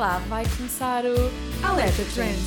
lá, vai começar o Alerta Trend.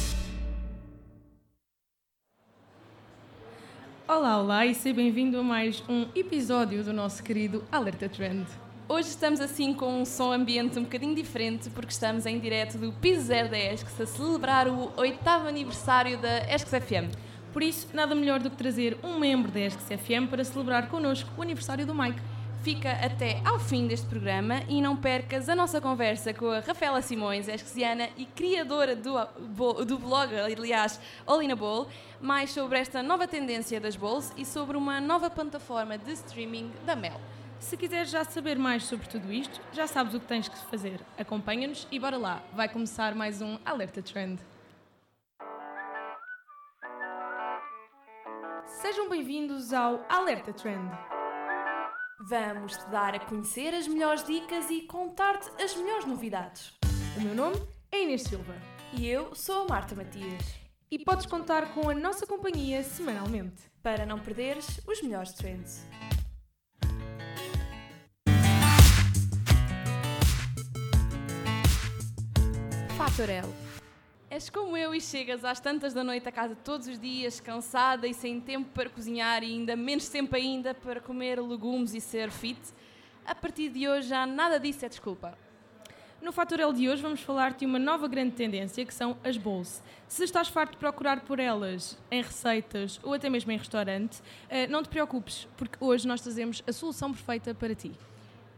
Olá, olá e seja bem-vindo a mais um episódio do nosso querido Alerta Trend. Hoje estamos assim com um som ambiente um bocadinho diferente porque estamos em direto do Piso 0 da ESCS a celebrar o oitavo aniversário da ESCS FM. Por isso, nada melhor do que trazer um membro da ESCS FM para celebrar connosco o aniversário do Mike. Fica até ao fim deste programa e não percas a nossa conversa com a Rafaela Simões, esqueciana e criadora do, do blog, aliás, All in a Bowl, mais sobre esta nova tendência das bowls e sobre uma nova plataforma de streaming da Mel. Se quiseres já saber mais sobre tudo isto, já sabes o que tens que fazer. Acompanha-nos e bora lá, vai começar mais um Alerta Trend. Sejam bem-vindos ao Alerta Trend. Vamos te dar a conhecer as melhores dicas e contar-te as melhores novidades. O meu nome é Inês Silva. E eu sou a Marta Matias. E podes contar com a nossa companhia semanalmente. Para não perderes os melhores trends. Fatorel És como eu e chegas às tantas da noite a casa todos os dias, cansada e sem tempo para cozinhar e ainda menos tempo ainda para comer legumes e ser fit. A partir de hoje já nada disso é desculpa. No Fatorel de hoje vamos falar de uma nova grande tendência que são as bowls. Se estás farto de procurar por elas em receitas ou até mesmo em restaurante, eh, não te preocupes, porque hoje nós trazemos a solução perfeita para ti.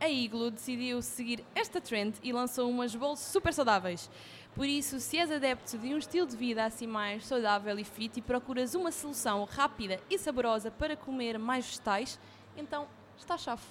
A Iglo decidiu seguir esta trend e lançou umas bowls super saudáveis. Por isso, se és adepto de um estilo de vida assim mais saudável e fit e procuras uma solução rápida e saborosa para comer mais vegetais, então está chave.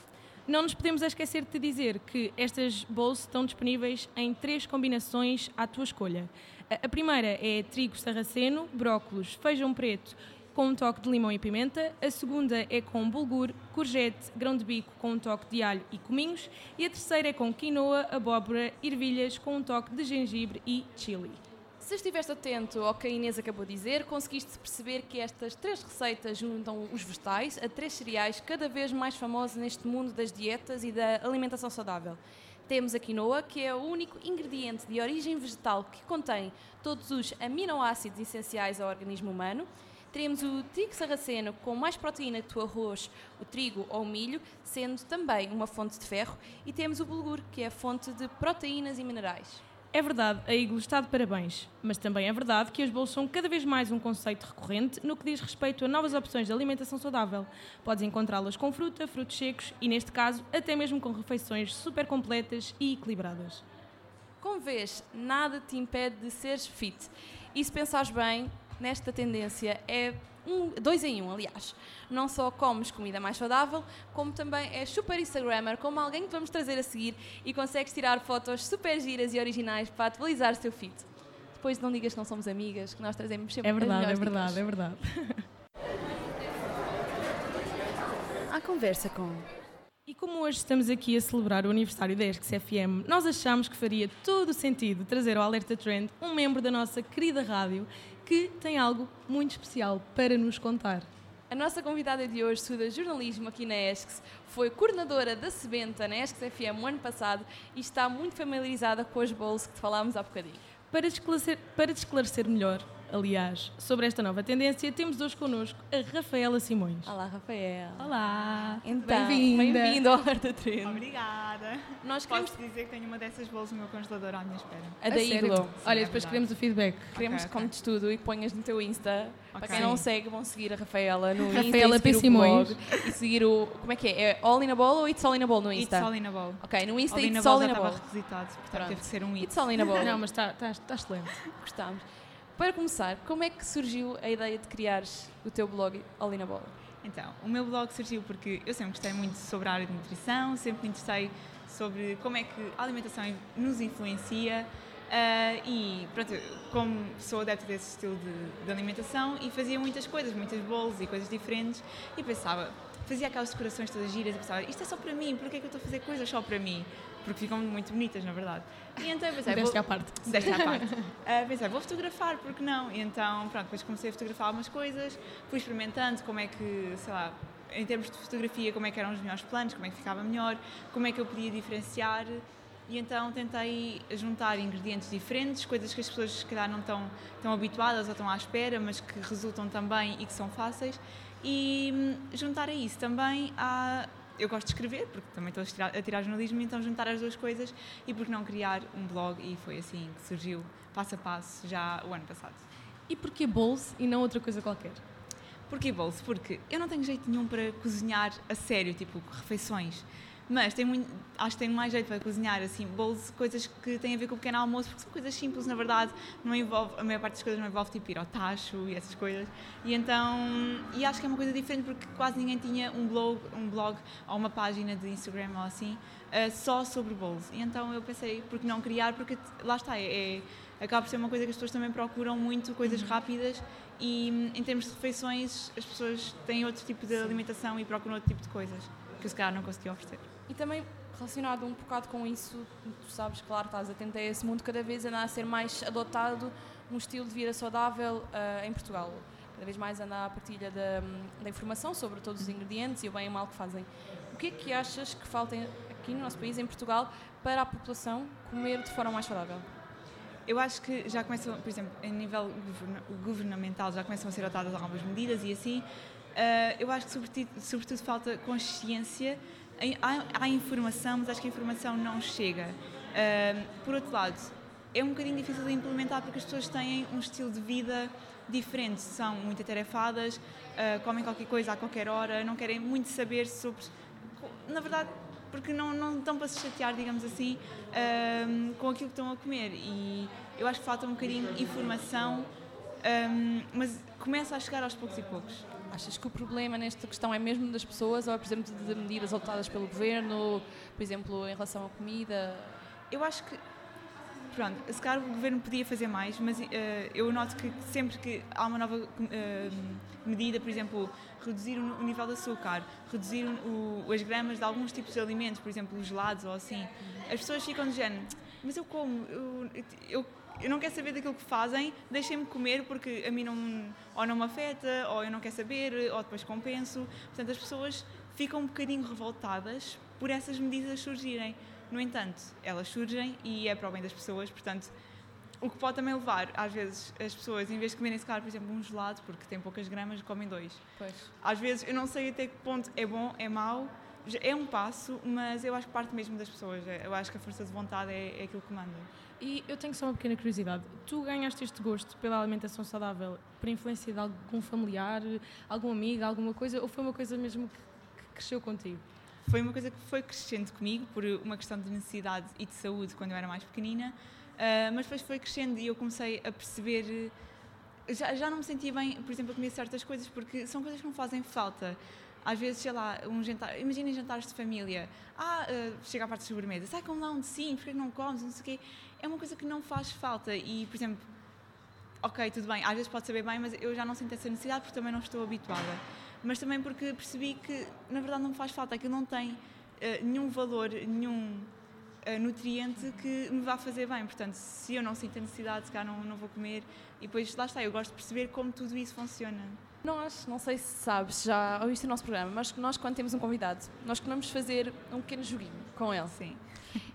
Não nos podemos esquecer de te dizer que estas bowls estão disponíveis em três combinações à tua escolha. A primeira é trigo sarraceno, brócolos, feijão preto com um toque de limão e pimenta, a segunda é com bulgur, courgette, grão de bico com um toque de alho e cominhos e a terceira é com quinoa, abóbora, ervilhas com um toque de gengibre e chili. Se estiveste atento ao que a Inês acabou de dizer, conseguiste perceber que estas três receitas juntam os vegetais a três cereais cada vez mais famosos neste mundo das dietas e da alimentação saudável. Temos a quinoa, que é o único ingrediente de origem vegetal que contém todos os aminoácidos essenciais ao organismo humano teremos o trigo sarraceno com mais proteína que o arroz, o trigo ou o milho, sendo também uma fonte de ferro, e temos o bulgur, que é a fonte de proteínas e minerais. É verdade, a Iglo está de parabéns, mas também é verdade que as bolos são cada vez mais um conceito recorrente no que diz respeito a novas opções de alimentação saudável. Podes encontrá-las com fruta, frutos secos e, neste caso, até mesmo com refeições super completas e equilibradas. Como vês, nada te impede de seres fit. E se pensares bem, nesta tendência é um, dois em um, aliás. Não só comes comida mais saudável, como também é super Instagrammer, como alguém que vamos trazer a seguir e consegues tirar fotos super giras e originais para atualizar o seu feed. Depois não digas que não somos amigas, que nós trazemos sempre É verdade, as é verdade, dicas. é verdade. A conversa com E como hoje estamos aqui a celebrar o aniversário da ESCS FM, nós achamos que faria todo o sentido trazer ao Alerta Trend um membro da nossa querida rádio que tem algo muito especial para nos contar. A nossa convidada de hoje estuda jornalismo aqui na ESCS, foi coordenadora da Sebenta na ESCS FM o ano passado e está muito familiarizada com as bowls que falámos há bocadinho. Para esclarecer, para te esclarecer melhor, aliás, sobre esta nova tendência, temos hoje connosco a Rafaela Simões. Olá, Rafael. Olá! Então, Bem-vinda! Bem-vindo ao Alerta Trend. Obrigada. Nós queremos Posso dizer que tenho uma dessas bolas no meu congelador à minha espera. a da? Iglo. Olha, é depois verdade. queremos o feedback. Queremos Ok, que contes tudo e que ponhas no teu Insta. Para Ok. quem não segue, vão seguir a Rafaela no Insta. Rafaela e Simões. E seguir o. Como é que é? É All in a Bowl ou It's All in a Bowl no Insta? It's all in a bowl. Ok, no Insta All It's All in a estava Bowl. requisitado, portanto Pronto. teve de ser um it. It's All in a Bowl. Não, mas está tá, tá excelente. Gostámos. Para começar, como é que surgiu a ideia de criares o teu blog All in a Bowl? Então, o meu blog surgiu porque eu sempre gostei muito sobre a área de nutrição, sempre me interessei sobre como é que a alimentação nos influencia ah, e pronto, como sou adepta desse estilo de, de alimentação e fazia muitas coisas, muitas bolos e coisas diferentes e pensava, fazia aquelas decorações todas giras e pensava, isto é só para mim, porquê é que eu estou a fazer coisas só para mim? Porque ficam muito bonitas, na verdade. E então eu pensei, Deste vou- à parte. Desta à parte. Uh, pensei, vou fotografar, porque não? E então, pronto, depois comecei a fotografar algumas coisas, fui experimentando como é que, sei lá, em termos de fotografia, como é que eram os melhores planos, como é que ficava melhor, como é que eu podia diferenciar e então tentei juntar ingredientes diferentes, coisas que as pessoas se calhar não estão tão habituadas ou estão à espera, mas que resultam também e que são fáceis. E hum, juntar a isso também a. Eu gosto de escrever, porque também estou a tirar, a tirar jornalismo, então juntar as duas coisas e por que não criar um blog e foi assim que surgiu passo a passo já o ano passado. E porquê bowls e não outra coisa qualquer? Porquê bowls? Porque eu não tenho jeito nenhum para cozinhar a sério, tipo refeições. Mas tem muito, acho que tenho mais jeito para cozinhar assim, bowls, coisas que têm a ver com o pequeno almoço, porque são coisas simples, na verdade, não envolve, a maior parte das coisas não envolve tipo ir ao tacho e essas coisas. E então, e acho que é uma coisa diferente porque quase ninguém tinha um blog, um blog ou uma página de Instagram ou assim, uh, só sobre bowls. E então eu pensei, por que não criar? Porque lá está, é, é acaba por ser uma coisa que as pessoas também procuram muito, coisas uhum. rápidas e em termos de refeições as pessoas têm outro tipo de alimentação e procuram outro tipo de coisas que se calhar não consegui oferecer. E também relacionado um bocado com isso, tu sabes, claro, estás atento a esse mundo, cada vez anda a ser mais adotado um estilo de vida saudável uh, em Portugal. Cada vez mais anda a partilha da, da, informação sobre todos os ingredientes e o bem e o mal que fazem. O que é que achas que falta aqui no nosso país, em Portugal, para a população comer de forma mais saudável? Eu acho que já começam, por exemplo, em nível governamental, já começam a ser adotadas algumas medidas e assim. Uh, eu acho que, sobretudo, sobretudo falta consciência há, há, informação, mas acho que a informação não chega. Uh, por outro lado, é um bocadinho difícil de implementar porque as pessoas têm um estilo de vida diferente, são muito atarefadas, uh, comem qualquer coisa a qualquer hora, não querem muito saber sobre. Na verdade, porque não, não estão para se chatear, digamos assim, com aquilo que estão a comer. E eu acho que falta um bocadinho informação, um, mas começa a chegar aos poucos e poucos. Achas que o problema nesta questão é mesmo das pessoas ou, por exemplo, de medidas adotadas pelo governo, por exemplo, em relação à comida? Eu acho que, pronto, se calhar o governo podia fazer mais, mas uh, eu noto que sempre que há uma nova uh, medida, por exemplo, reduzir o nível de açúcar, reduzir o, as gramas de alguns tipos de alimentos, por exemplo, os gelados ou assim, as pessoas ficam de género, mas eu como, eu, eu eu não quero saber daquilo que fazem, deixem-me comer porque a mim não, ou não me afeta, ou eu não quero saber, ou depois compenso. Portanto, as pessoas ficam um bocadinho revoltadas por essas medidas surgirem. No entanto, elas surgem e é para o bem das pessoas, portanto, o que pode também levar, às vezes, as pessoas, em vez de comerem, se calhar, por exemplo, um gelado, porque tem poucas gramas, comem dois. Pois. Às vezes, eu não sei até que ponto é bom, é mau, é um passo, mas eu acho que parte mesmo das pessoas. Eu acho que a força de vontade é, é aquilo que manda. E eu tenho só uma pequena curiosidade. Tu ganhaste este gosto pela alimentação saudável por influência de algum familiar, algum amigo, alguma coisa, ou foi uma coisa mesmo que, que cresceu contigo? Foi uma coisa que foi crescendo comigo por uma questão de necessidade e de saúde quando eu era mais pequenina, uh, mas depois foi crescendo e eu comecei a perceber. Já, já não me sentia bem, por exemplo, a comer certas coisas porque são coisas que não fazem falta às vezes, sei lá, um jantar, imaginem jantares de família, ah, uh, chega à parte da sobremesa, sai como lá um sim, porque não comes, não sei o quê, é uma coisa que não faz falta e, por exemplo, ok, tudo bem, às vezes pode saber bem, mas eu já não sinto essa necessidade porque também não estou habituada. Mas também porque percebi que, na verdade, não me faz falta, aquilo não tem uh, nenhum valor, nenhum uh, nutriente que me vá fazer bem. Portanto, se eu não sinto a necessidade, se calhar não, não vou comer. E depois, lá está, eu gosto de perceber como tudo isso funciona. Nós, não sei se sabes, já ouviste o nosso programa, mas nós, quando temos um convidado, nós queremos fazer um pequeno joguinho com ele. Sim.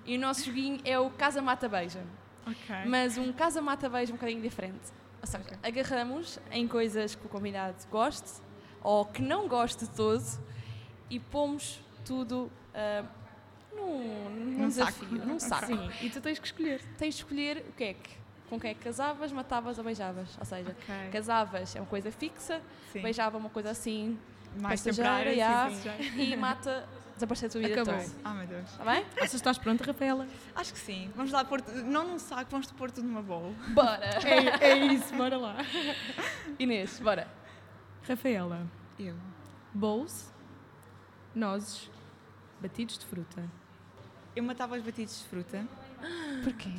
E o nosso joguinho é o Casa Mata Beija. Ok. Mas um Casa Mata Beija um bocadinho diferente. Ou seja, okay. agarramos em coisas que o convidado goste ou que não goste de todo e pomos tudo uh, num, num, num desafio, saco. num saco. Sim, e tu tens que escolher. Tens de escolher o que é que com quem é que casavas, matavas ou beijavas. Ou seja, okay. casavas é uma coisa fixa, sim. beijava uma coisa assim, mais temporária, yeah, e mata desaparecer a tua vida Acabou. toda. Ah, meu Deus. Está bem? Achas estás pronta, Rafaela? Acho que sim. Vamos lá pôr, não num saco, vamos pôr tudo numa bowl. Bora! é, é isso, bora lá. Inês, bora. Rafaela. Eu. Bowls, nozes, batidos de fruta. Eu matava os batidos de fruta. Porquê?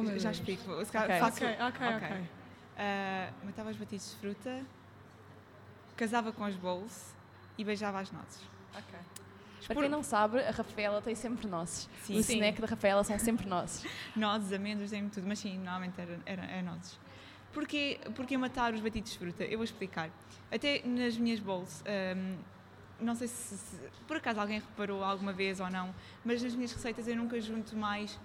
Oh, já Deus. explico. Okay. Faço... ok, ok, ok. okay. Uh, matava os batidos de fruta, casava com as bowls e beijava as nozes. Ok. Para quem não sabe, a Rafaela tem sempre nozes. Sim, o sim. snack da Rafaela são sempre nozes. nozes, amêndoas, tem tudo, mas sim, normalmente era, era, era nozes. Porquê, porquê matar os batidos de fruta? Eu vou explicar. Até nas minhas bowls, um, não sei se, se, por acaso alguém reparou alguma vez ou não, mas nas minhas receitas eu nunca junto mais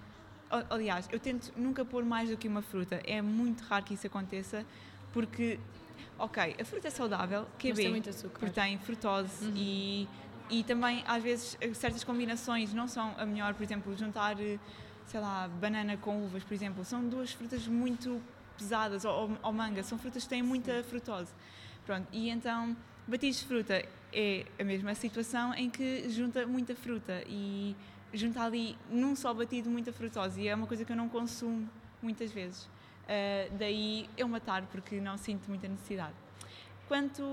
aliás, eu tento nunca pôr mais do que uma fruta. É muito raro que isso aconteça, porque, ok, a fruta é saudável, Mas tem QB, muito açúcar. porque tem frutose Uhum. e, e também, às vezes, certas combinações não são a melhor. Por exemplo, juntar, sei lá, banana com uvas, por exemplo, são duas frutas muito pesadas, ou, ou- manga, são frutas que têm muita frutose. Pronto, e então, batidos de fruta é a mesma situação em que junta muita fruta e junta ali num só batido muita frutose e é uma coisa que eu não consumo muitas vezes. Ah, daí eu matar porque não sinto muita necessidade. Quanto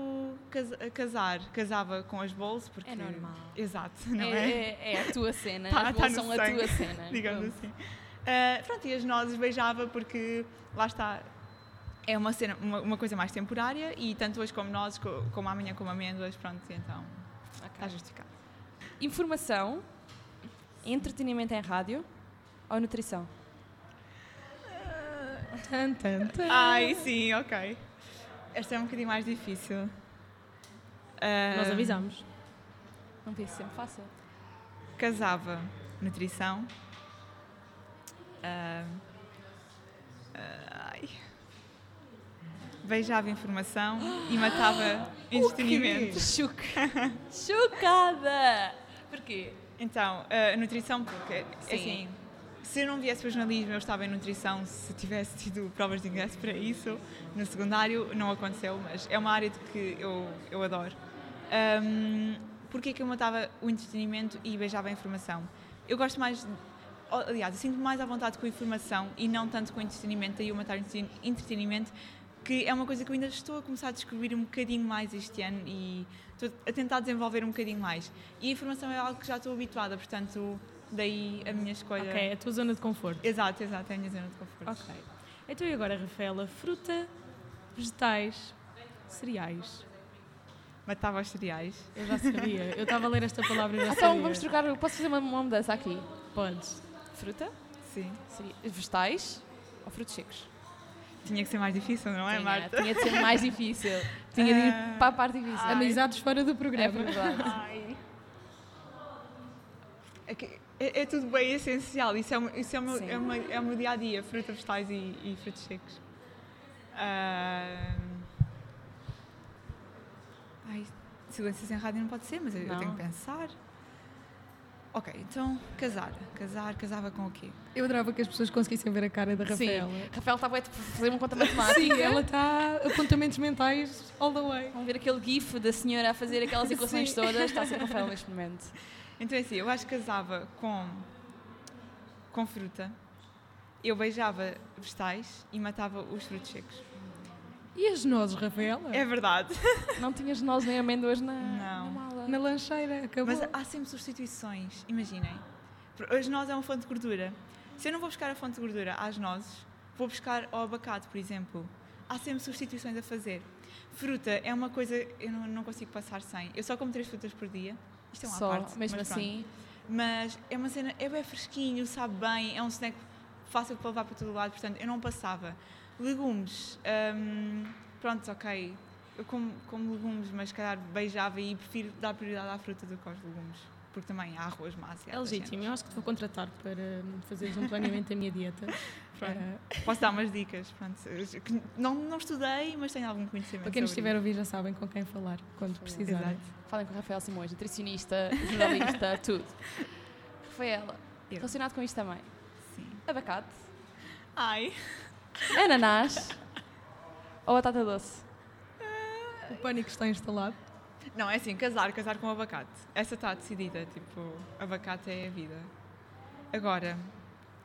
a casar, casava com as bols porque É normal. Exato, não é, é? é- é a tua cena. Tá- as tá são a sangue, tua cena. digamos assim. Ah, pronto, e as nozes beijava porque lá está. É uma, cena, uma, uma coisa mais temporária e tanto hoje como nozes, co- como amanhã como amêndoas, pronto, então Ok. está justificado. Informação, entretenimento em rádio ou nutrição? Tan, tan, tan. Ai, sim, ok. Esta é um bocadinho mais difícil. Ah, Nós avisamos. Não penso sempre fácil. Casava nutrição. Ah, ah, ai. Beijava informação e matava entretenimento. Choc... Chocada! Porquê? Então, a nutrição, porque Sim. assim, se eu não viesse para o jornalismo, eu estava em nutrição, se tivesse tido provas de ingresso para isso, no secundário não aconteceu, mas é uma área de que eu, eu adoro. Um, Porquê que eu matava o entretenimento e beijava a informação? Eu gosto mais, aliás, eu sinto mais à vontade com a informação e não tanto com o entretenimento, daí eu matar o entreten- entretenimento, que é uma coisa que eu ainda estou a começar a descobrir um bocadinho mais este ano e estou a tentar desenvolver um bocadinho mais. E a informação é algo que já estou habituada, portanto, daí a minha escolha. Ok, é a tua zona de conforto. Exato, exato, é a minha zona de conforto. Ok. Então e agora, Rafaela? Fruta, vegetais, cereais. Matava os cereais. Eu já sabia. Eu estava a ler esta palavra e já Então sabia. vamos trocar. Posso fazer uma, uma mudança aqui? Podes. Fruta, Sim. cere- vegetais ou frutos secos? Tinha que ser mais difícil, não é, tinha, Marta? tinha de ser mais difícil. Tinha de ir Ah. para a parte difícil. Ai. Amizades fora do É programa. verdade. Ai. É, que- é- é tudo bem essencial. Isso é, o meu- isso é, o meu, Sim. é, meu- é o meu dia a dia: fruta, vegetais e, e frutos secos. Ah, Ai, silêncio sem rádio não pode ser, mas eu, eu tenho que pensar. Ok, então casar. Casar, casava com o quê? Eu adorava que as pessoas conseguissem ver a cara da Rafaela. Sim. Rafael estava a fazer uma conta matemática. Sim, ela está apontamentos mentais all the way. Vamos ver aquele gif da senhora a fazer aquelas equações Sim. todas. Está a ser Rafael neste momento. Então é assim, eu acho que casava com, com fruta, eu beijava vegetais e matava os frutos secos. E as nozes, Rafaela? É verdade. Não tinhas nozes nem amêndoas na, Não. na. Na lancheira, acabou. Mas há sempre substituições, imaginem. As nozes é uma fonte de gordura. Se eu não vou buscar a fonte de gordura às nozes, vou buscar ao abacate, por exemplo. Há sempre substituições a fazer. Fruta é uma coisa eu não, não consigo passar sem. Eu só como três frutas por dia. Isto é uma Só, parte. mesmo mas assim. Mas é uma cena, é bem fresquinho, sabe bem, é um snack fácil para levar para todo lado, portanto eu não passava. Legumes, hum, pronto, ok, eu como, como legumes, mas se calhar beijava e prefiro dar prioridade à fruta do que aos legumes, porque também há arroz, massa. É legítimo. Eu acho que te vou contratar para hum, fazeres um planeamento da minha dieta. Pronto. Posso dar umas dicas, pronto, não, não estudei, mas tenho algum conhecimento para quem nos estiver a ouvir já sabem com quem falar quando precisarem. Exato. Falem com o Rafael Simões, nutricionista, jornalista, tudo. Rafaela, Eu. relacionado com isto também. Sim. Abacate, Ai, ananás ou batata doce? O pânico está instalado. não, é assim, casar, casar com abacate. Essa está decidida, tipo, abacate é a vida. Agora,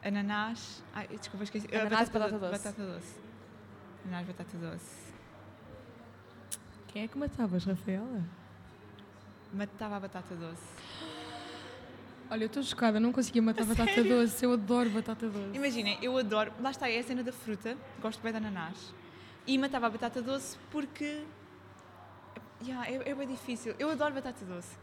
ananás. Ai, desculpa, esqueci. Ah, Ananás e batata doce. Batata doce. Ananás, batata doce. Quem é que matavas, Rafaela? Matava a batata doce. Olha, eu estou chocada, não conseguia matar batata doce. Eu adoro batata doce. Imaginem, eu adoro. Lá está, é a cena da fruta. Gosto bem de ananás. E matava a batata doce porque. Yeah, é, é bem difícil. Eu adoro batata doce.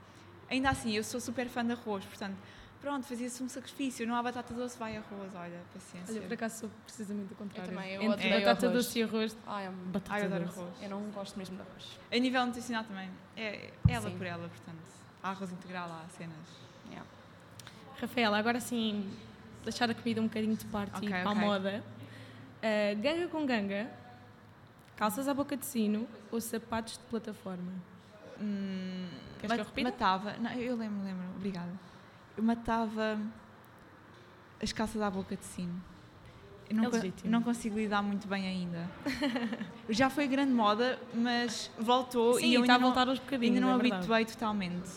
Ainda assim, eu sou super fã de arroz, portanto, pronto, fazia-se um sacrifício. Não há batata doce, vai arroz, olha, paciência. Olha, por acaso sou precisamente o contrário. também, eu Entre batata arroz. doce e arroz, Ai, eu- batata Ai, eu adoro doce. arroz. eu não gosto mesmo de arroz. A nível nutricional também. É, é ela Sim. por ela, portanto. Há arroz integral, há cenas. Yeah. Rafaela, agora sim, deixar a comida um bocadinho de parte Ok, e para ok. a moda. Uh, ganga com ganga, calças à boca de sino ou sapatos de plataforma? Hum, Queres que eu repita? Matava. Não, eu lembro, lembro. Obrigada. Eu matava as calças à boca de sino. Eu não, É não consigo lidar muito bem ainda. Já foi grande moda, mas voltou Sim, e eu está a ainda não, voltar aos bocadinhos. ainda não é habituei totalmente.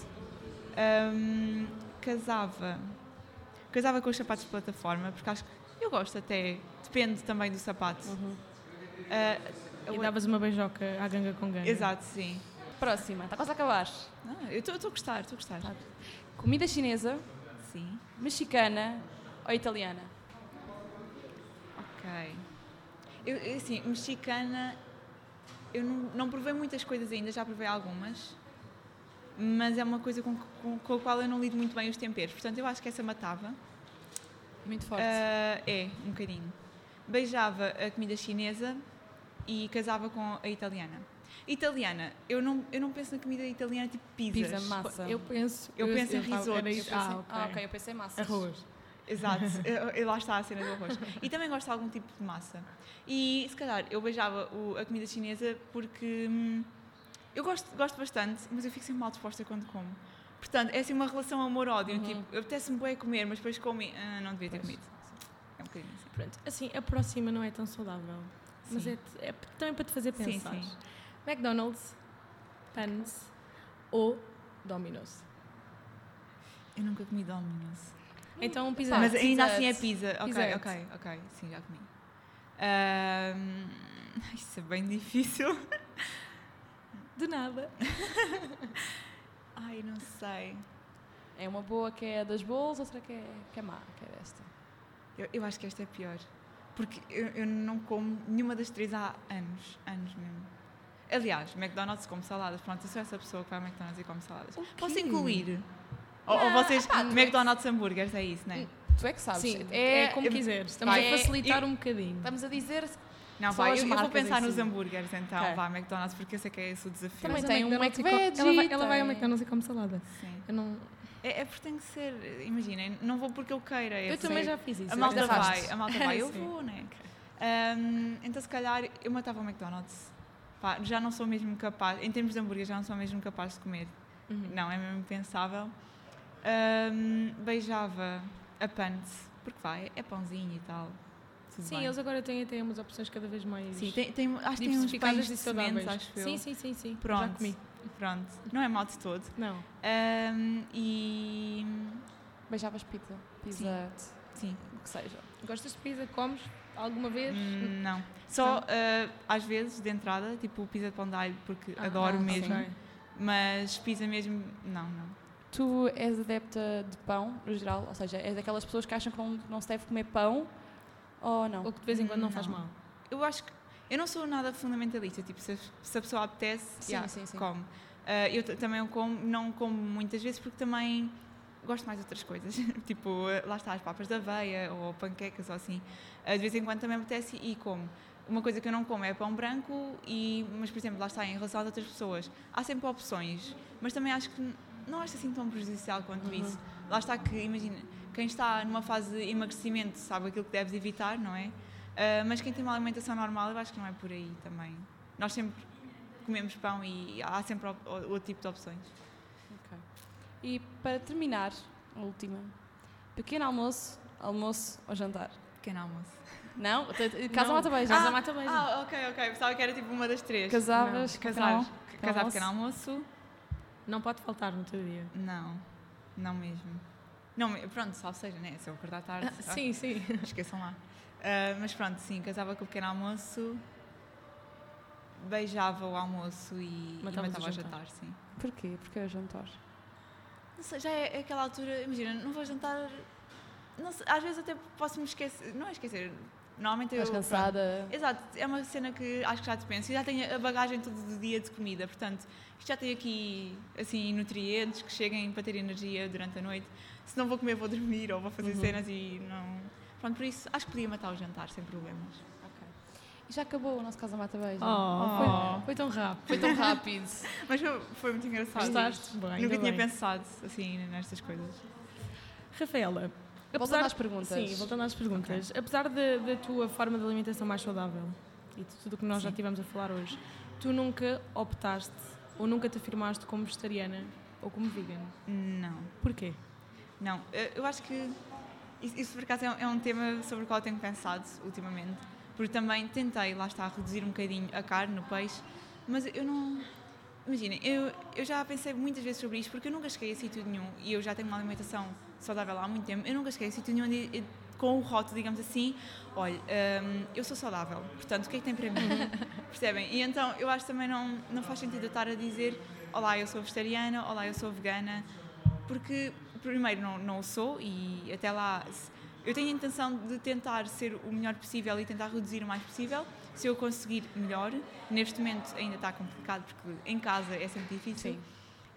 Hum, casava. Casava com os sapatos de plataforma, porque acho que eu gosto até. Depende também do sapato. Ah, E eu- davas uma beijoca à ganga com ganga. Exato, sim. Próxima, está quase a acabar. Ah, eu estou a gostar, estou a gostar. Tá. Comida chinesa, Sim. mexicana ou italiana? Ok. Eu, assim, mexicana, eu não, não provei muitas coisas ainda, já provei algumas, mas é uma coisa com, com, com a qual eu não lido muito bem os temperos. Portanto, eu acho que essa matava. Muito forte. Ah, é, um bocadinho. Beijava a comida chinesa e casava com a italiana. Italiana, eu não, eu não penso na comida italiana tipo pizzas. Pizza, massa. Eu penso, Eu penso em tava- risotos. Eu Ah, pensei- ok. Ah, ok, eu pensei massa. Arroz. Exato, eu- eu- lá está a cena do arroz. E também gosto de algum tipo de massa. E se calhar eu beijava o- a comida chinesa porque hum, eu gosto, gosto bastante, mas eu fico sempre mal disposta quando como. Portanto, é assim uma relação amor-ódio. Uhum. Tipo, eu apetece-me bem comer, mas depois como ah, não devia ter Pois. comido. É um bocadinho assim. Pronto, assim, a próxima não é tão saudável. Mas Sim. é, é também para te fazer Sim, pensar. sim. McDonald's, Pans ou Domino's? Eu nunca comi Domino's. Então, pizza. mas ainda assim é pizza. Ok, Pizza Hut. ok, ok. Sim, já comi. Ahm, isso é bem difícil. De nada. Ai, não sei. É uma boa que é das bolos, outra que é, que é má, que é esta. Eu, eu acho que esta é pior. Porque eu, eu não como nenhuma das três há anos. Anos mesmo. Aliás, McDonald's como saladas. Pronto, eu sou essa pessoa que vai ao McDonald's e come saladas. Posso quê? incluir? Ou, ou vocês. McDonald's hambúrgueres, é isso, não é? Tu é que sabes. Sim, é, é, como eu- quiseres. Estamos vai, a é- facilitar eu- um bocadinho. Estamos a dizer. Não, vai. Eu, eu vou pensar nos si. hambúrgueres então. Ok. Vá, McDonald's, porque eu sei que é esse o desafio. Também Mas tem a um McDonald's McVeggie, come- Ela vai, ela vai ao McDonald's e come salada. Sim. Eu, não, É, é porque tem que ser. Imaginem, não vou porque eu queira. é eu porque- também já fiz isso. A malta já vai, a malta vai, eu vou, né? Ahm, então, se calhar, eu matava o McDonald's. Pá, já não sou mesmo capaz, em termos de hambúrguer, já não sou mesmo capaz de comer. Uhum. Não, é mesmo impensável. Ahm, beijava a Pants, porque vai, é pãozinho e tal. Tudo Sim, bem. eles agora têm até umas opções cada vez mais Sim, tem, tem, acho que tem uns pães de sementes, acho eu. Sim, sim, sim, sim. Já Pronto. comi. Pronto, não é mal de todo. Não. Ahm, e. Beijavas pizza. Pizza, Sim, o que seja. Gostas de pizza? Comes alguma vez? hum, não. Só ah, às vezes de entrada, tipo pizza de pão de alho, porque Ah, adoro ok. mesmo. Mas pizza mesmo, não, não. Tu és adepta de pão, no geral? Ou seja, és daquelas pessoas que acham que não, não se deve comer pão ou não? Ou que de vez em quando não, faz Não. mal? Eu acho que. Eu não sou nada fundamentalista, tipo, se, se a pessoa apetece, Sim, yeah, sim, sim. come. Ah, eu também como, não como muitas vezes porque também gosto mais de outras coisas. tipo, ah, lá está as papas da aveia ou panquecas ou assim. Ah, de vez em quando também apetece e como. Uma coisa que eu não como é pão branco, e, mas, por exemplo, lá está, em relação a outras pessoas, há sempre opções, mas também acho que não acho assim tão prejudicial quanto Uhum. isso. Lá está que, imagina, quem está numa fase de emagrecimento sabe aquilo que deves evitar, não é? Ah, mas quem tem uma alimentação normal, eu acho que não é por aí também. Nós sempre comemos pão e há sempre outro tipo de opções. Ok. E para terminar, a última. Pequeno almoço, almoço ou jantar? Pequeno almoço. Não? Casa mata beijo. Casa mata beijo. Ah, ok, ok. Pensava que era tipo uma das três. Casavas, Casar. Casar pequeno almoço? Não pode faltar no teu dia. Não. Não mesmo. Não, pronto, salvo seja, né? Se eu acordar tarde. ah, Sim, sim. Esqueçam lá. Ah, mas pronto, sim, casava com o pequeno almoço, beijava o almoço e e Matavas matava o o jantar. jantar, sim. Porquê? Porque é jantar. Não sei, já é aquela altura, imagina, não vou jantar. Não sei, às vezes até posso me esquecer. Não é esquecer. Normalmente eu. Estás pronto. cansada? Exato, é uma cena que acho que já te penso. E já tenho a bagagem todo do dia de comida, portanto, isto já tem aqui assim nutrientes que cheguem para ter energia durante a noite. Se não vou comer, vou dormir ou vou fazer Uhum. cenas e não. Pronto, por isso acho que podia matar o jantar sem problemas. Ok. E já acabou o nosso Casa Mata Beijo. Oh, Oh. Foi tão rápido. Foi tão rápido. Mas foi, foi muito engraçado. Gostaste? Bem, Nunca tinha bem. pensado assim nestas coisas. Rafaela, voltando às perguntas. Sim, voltando às perguntas. Okay. Apesar da tua forma de alimentação mais saudável e de tudo o que nós sim. já tivemos a falar hoje, tu nunca optaste ou nunca te afirmaste como vegetariana ou como vegan? Não. Porquê? Não, eu acho que isso por acaso é um tema sobre o qual tenho pensado ultimamente, porque também tentei, lá está, reduzir um bocadinho a carne, o peixe, mas eu não. Imaginem, eu, eu já pensei muitas vezes sobre isto, porque eu nunca cheguei a sítio nenhum e eu já tenho uma alimentação saudável há muito tempo, eu nunca cheguei a sítio nenhum de, com o rótulo, digamos assim, olha, um, eu sou saudável, portanto, o que é que tem para mim? Percebem? E então eu acho que também não, não faz sentido eu estar a dizer, olá, eu sou vegetariana, olá, eu sou vegana, porque primeiro não, não o sou e até lá eu tenho a intenção de tentar ser o melhor possível e tentar reduzir o mais possível. Se eu conseguir, melhor. Neste momento ainda está complicado porque em casa é sempre difícil.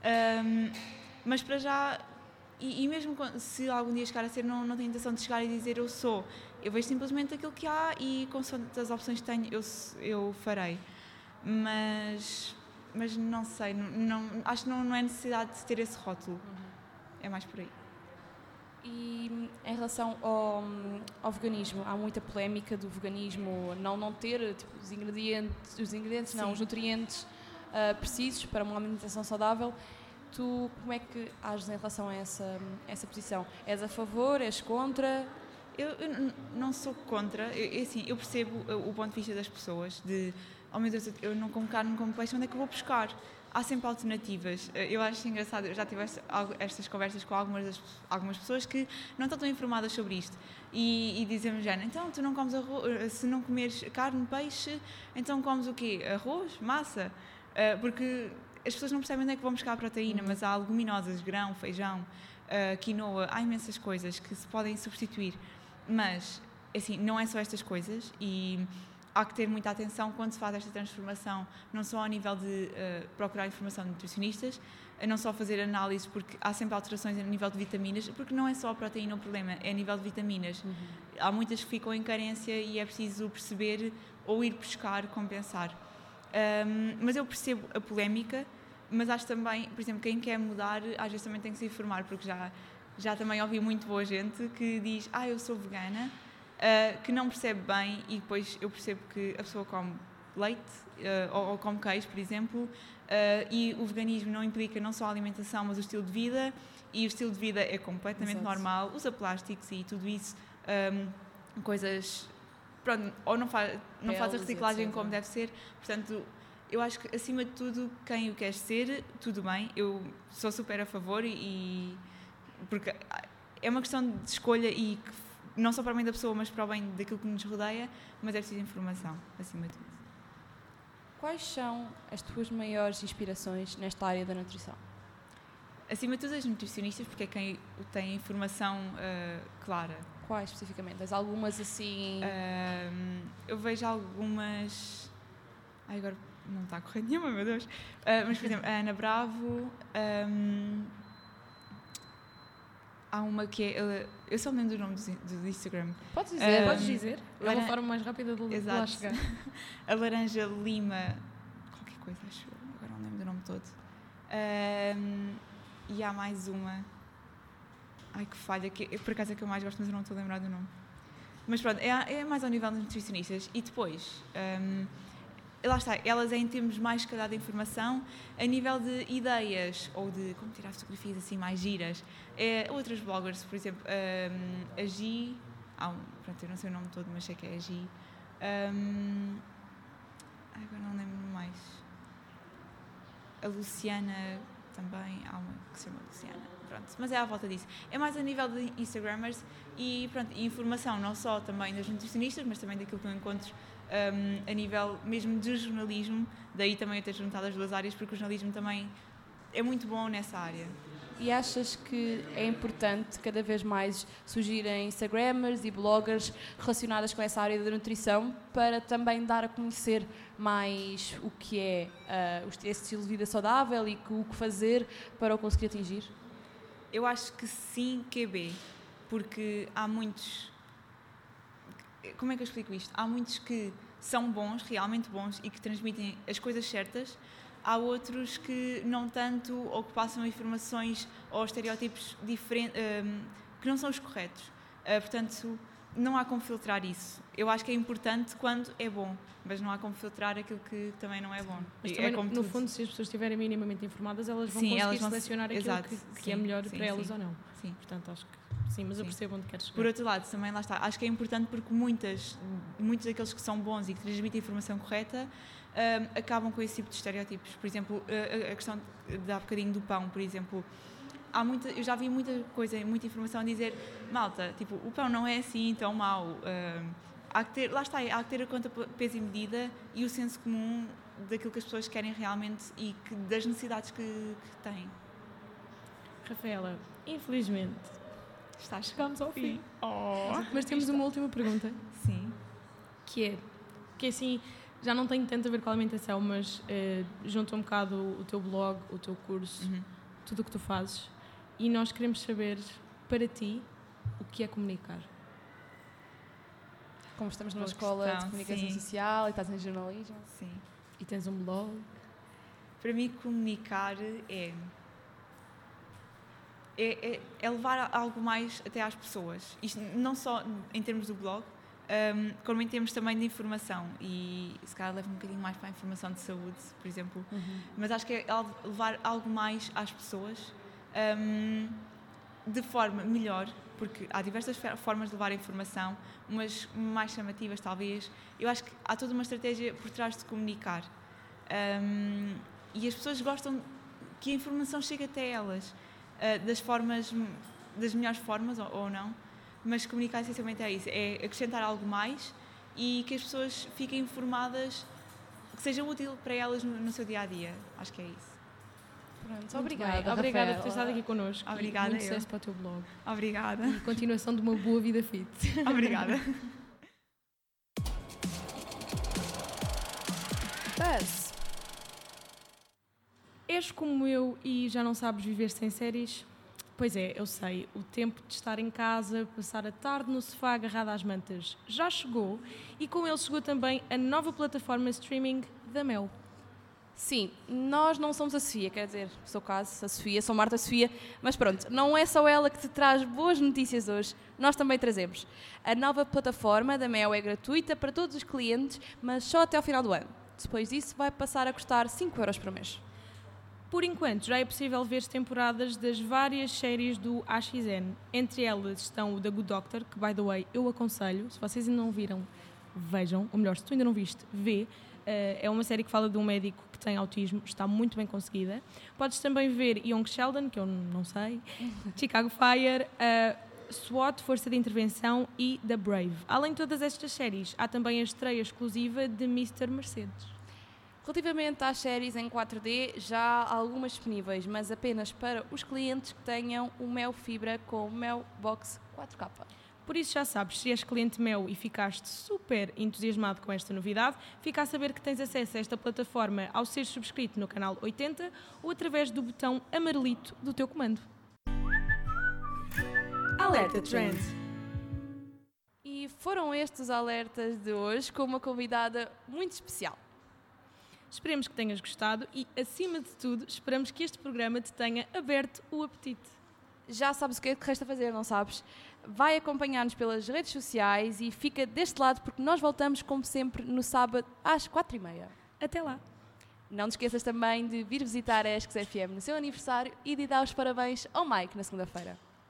Um, mas para já, e, e, mesmo se algum dia chegar a ser, não, não tenho a intenção de chegar e dizer eu sou. Eu vejo simplesmente aquilo que há e com as opções que tenho, eu, eu farei. Mas, mas não sei, não, não acho que não, não é necessidade de ter esse rótulo. Uhum. É mais por aí. E em relação ao, ao, veganismo, há muita polémica do veganismo não não ter tipo, os ingredientes, os ingredientes não, os nutrientes uh, precisos para uma alimentação saudável. Tu como é que ages em relação a essa essa posição? És a favor? És contra? Eu, eu não sou contra. Eu, assim, eu percebo o ponto de vista das pessoas de, oh meu Deus, eu não como carne, não como peixe, onde é que eu vou buscar? Há sempre alternativas. Eh, eu acho engraçado, eu já tive estas conversas com algumas, algumas pessoas que não estão tão informadas sobre isto e, e dizem-me, Jana, então tu não comes arroz, eh, se não comeres carne, peixe, então comes o quê? Arroz? Massa? Uh, porque as pessoas não percebem onde é que vão buscar a proteína, uhum. mas há leguminosas, grão, feijão, quinoa, há imensas coisas que se podem substituir. Mas, assim, não é só estas coisas e há que ter muita atenção quando se faz esta transformação, não só ao nível de uh, procurar informação de nutricionistas, não só fazer análises, porque há sempre alterações a nível de vitaminas, porque não é só a proteína o problema, é a nível de vitaminas. Uhum. Há muitas que ficam em carência e é preciso perceber ou ir buscar, compensar. Um, mas eu percebo a polémica, mas acho também, por exemplo, quem quer mudar, às vezes também tem que se informar, porque já, já também ouvi muito boa gente que diz: Ah, eu sou vegana uh, que não percebe bem e depois eu percebo que a pessoa come leite uh, ou, ou, come queijo, por exemplo, uh, e o veganismo não implica não só a alimentação, mas o estilo de vida, e o estilo de vida é completamente Exato. normal, usa plásticos e tudo isso, um, coisas. Pronto, ou não faz, não faz a reciclagem etc. como deve ser, portanto. Eu acho que, acima de tudo, quem o quer ser, tudo bem. Eu sou super a favor e porque é uma questão de escolha e que não só para o bem da pessoa, mas para o bem daquilo que nos rodeia, mas é preciso informação, acima de tudo. Quais são as tuas maiores inspirações nesta área da nutrição? Acima de tudo, as nutricionistas, porque é quem tem a informação uh, clara. Quais especificamente? Tens algumas assim. Uh, eu vejo algumas. Ai, agora não está a correr nenhuma, meu Deus. Uh, mas, por exemplo, a Ana Bravo. Um, há uma que é. Eu só me lembro do nome do, do Instagram. Podes dizer, um, podes dizer. É uma forma mais rápida de, exato. lá chegar. a Laranja Lima. Qualquer coisa, acho eu. Agora não lembro do nome todo. Um, e há mais uma. Ai que falha, que por acaso é que eu mais gosto, mas eu não estou a lembrar do nome. Mas pronto, é, é mais ao nível dos nutricionistas. E depois. Um, lá está, elas é em termos mais, se calhar, de informação, a nível de ideias ou de como tirar fotografias assim mais giras. É, outras bloggers, por exemplo, um, a Gi, um, pronto, eu não sei o nome todo, mas sei que é a Gi. Um, agora não lembro mais. A Luciana também, há uma que se chama Luciana, pronto, mas é à volta disso. É mais a nível de Instagrammers e, pronto, informação não só também das nutricionistas, mas também daquilo que eu encontro um, a nível mesmo de jornalismo, daí também eu ter juntado as duas áreas, porque o jornalismo também é muito bom nessa área. E achas que é importante cada vez mais surgirem Instagrammers e bloggers relacionadas com essa área da nutrição para também dar a conhecer mais o que é uh, esse estilo de vida saudável e o que fazer para o conseguir atingir? Eu acho que sim, QB, porque há muitos como é que eu explico isto? Há muitos que são bons, realmente bons, e que transmitem as coisas certas. Há outros que não tanto, ou que passam informações ou estereótipos diferentes, um, que não são os corretos. Uh, portanto, não há como filtrar isso. Eu acho que é importante quando é bom, mas não há como filtrar aquilo que também não é bom. Mas é também, como no tudo. fundo, se as pessoas estiverem minimamente informadas, elas vão Sim, conseguir elas vão- selecionar aquilo exato, que, que é sim, melhor sim, para elas ou não. Sim. Portanto, acho que sim, mas eu Sim. percebo onde queres chegar. Por outro lado, também lá está, acho que é importante porque muitas, muitos daqueles que são bons e que transmitem a informação correta hum, acabam com esse tipo de estereótipos. Por exemplo, a, a- questão de há bocadinho do pão, por exemplo. Há muita, eu já vi muita coisa, muita informação a dizer, malta, tipo, o pão não é assim tão mau. hum, há que ter, lá está, há que ter a conta peso e medida e o senso comum daquilo que as pessoas querem realmente e que, das necessidades que, que têm. Rafaela, infelizmente, Está chegámos ao fim. Oh. Mas temos uma última pergunta, Sim. que é, que assim, já não tem tanto a ver com a alimentação, mas eh, junta um bocado o teu blog, o teu curso, Uhum. tudo o que tu fazes, e nós queremos saber, para ti, o que é comunicar. Como estamos numa Boa escola de comunicação sim. social e estás em jornalismo. Sim. E tens um blog, Para mim, comunicar é, é, é, é levar algo mais até às pessoas. Isto não só em termos do blog, hum, como em termos também de informação. E se calhar leva um bocadinho mais para a informação de saúde, por exemplo. Mas acho que é levar algo mais às pessoas hum, de forma melhor, porque há diversas formas de levar a informação, umas mais chamativas talvez. Eu acho que há toda uma estratégia por trás de comunicar. Hum, e as pessoas gostam que a informação chegue até elas, das formas, das melhores formas ou, ou não, mas comunicar essencialmente é isso, é acrescentar algo mais e que as pessoas fiquem informadas, que seja útil para elas no, no seu dia a dia. Acho que é isso. Pronto, Muito obrigada. bem. Obrigada por ter estado aqui connosco. e Obrigada, Muito eu. sucesso para o teu blog. Obrigada. E continuação de uma boa vida fit. Obrigada. Buzz. És como eu e já não sabes viver sem séries? Pois é, eu sei. O tempo de estar em casa, passar a tarde no sofá agarrado às mantas, já chegou e com ele chegou também a nova plataforma streaming da Mel. Sim, nós não somos a Sofia, quer dizer, seu caso, a Sofia, sou Marta Sofia, mas pronto, não é só ela que te traz boas notícias hoje, nós também trazemos. A nova plataforma da Mel é gratuita para todos os clientes, mas só até ao final do ano. Depois disso, vai passar a custar 5 euros por mês. Por enquanto, já é possível ver temporadas das várias séries do AXN. Entre elas estão o The Good Doctor, que, by the way, eu aconselho. Se vocês ainda não viram, vejam. Ou melhor, se tu ainda não viste, vê. Eh, é uma série que fala de um médico que tem autismo, está muito bem conseguida. Podes também ver Young Sheldon, que eu não sei, Chicago Fire, eh, SWAT, Força de Intervenção e The Brave. Além de todas estas séries, há também a estreia exclusiva de Mr. Mercedes. Relativamente às séries em 4D, já há algumas disponíveis, mas apenas para os clientes que tenham o Mel Fibra com o Mel Box 4K. Por isso já sabes, se és cliente meu e ficaste super entusiasmado com esta novidade, fica a saber que tens acesso a esta plataforma ao ser subscrito no canal 80 ou através do botão amarelito do teu comando. Alerta Trend. E foram estes os alertas de hoje com uma convidada muito especial. Esperemos que tenhas gostado e, acima de tudo, esperamos que este programa te tenha aberto o apetite. Já sabes o que é que resta fazer, não sabes? Vai acompanhar-nos pelas redes sociais e fica deste lado porque nós voltamos, como sempre, no sábado às quatro e meia. Até lá! Não te esqueças também de vir visitar a ESCS FM no seu aniversário e de dar os parabéns ao Mike na segunda-feira.